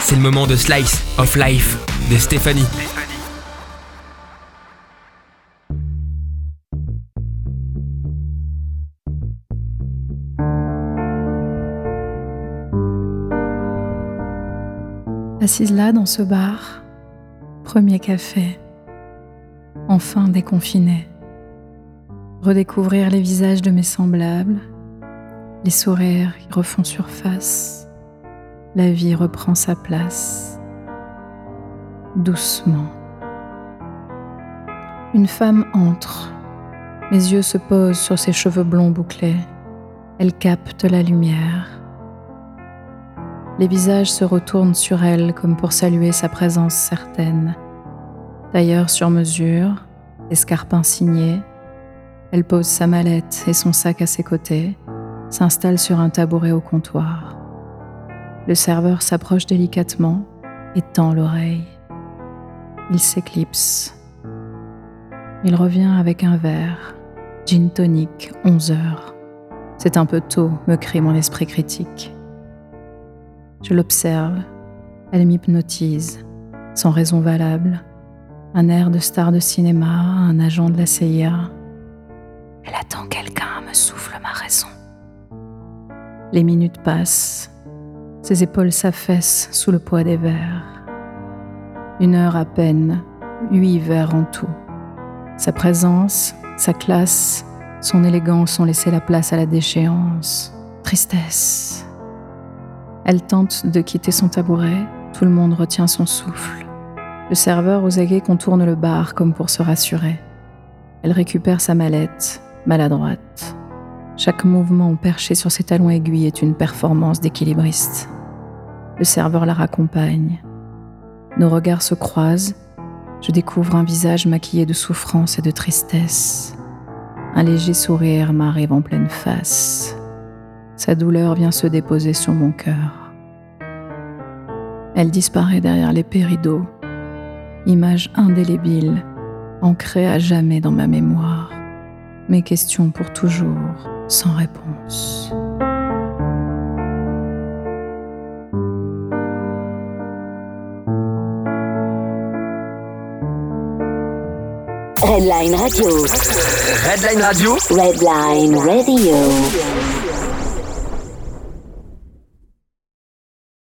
C'est le moment de Slice of Life de Stéphanie. Assise là dans ce bar, premier café, enfin déconfiné. Redécouvrir les visages de mes semblables, les sourires qui refont surface, la vie reprend sa place, doucement. Une femme entre, mes yeux se posent sur ses cheveux blonds bouclés, elle capte la lumière les visages se retournent sur elle comme pour saluer sa présence certaine. D'ailleurs, sur mesure, escarpins signés, elle pose sa mallette et son sac à ses côtés, s'installe sur un tabouret au comptoir. Le serveur s'approche délicatement et tend l'oreille. Il s'éclipse. Il revient avec un verre, gin tonic, 11 heures. C'est un peu tôt, me crie mon esprit critique. Je l'observe, elle m'hypnotise, sans raison valable. Un air de star de cinéma, un agent de la CIA. Elle attend quelqu'un, me souffle ma raison. Les minutes passent, ses épaules s'affaissent sous le poids des verres. Une heure à peine, huit verres en tout. Sa présence, sa classe, son élégance ont laissé la place à la déchéance. Tristesse, elle tente de quitter son tabouret, tout le monde retient son souffle. Le serveur aux aguets contourne le bar comme pour se rassurer. Elle récupère sa mallette, maladroite. Chaque mouvement perché sur ses talons aiguilles est une performance d'équilibriste. Le serveur la raccompagne. Nos regards se croisent. Je découvre un visage maquillé de souffrance et de tristesse. Un léger sourire m'arrive en pleine face. Sa douleur vient se déposer sur mon cœur. Elle disparaît derrière les rideaux, image indélébile, ancrée à jamais dans ma mémoire. Mes questions pour toujours, sans réponse. Redline Radio. Redline Radio Redline Radio.